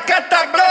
Zacata Blanc.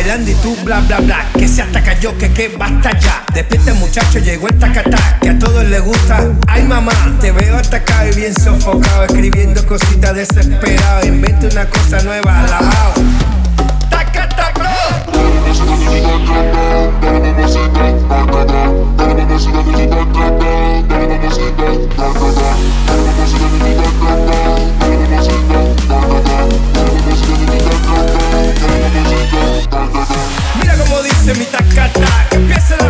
Bailando y tú bla bla bla. Que se ataca yo, que que basta ya. Despierta muchacho, llegó el tacatá Que a todos les gusta. Ay mamá, te veo atacado y bien sofocado Escribiendo cositas desesperado. Inventa una cosa nueva, la Me taca, taca, pensa na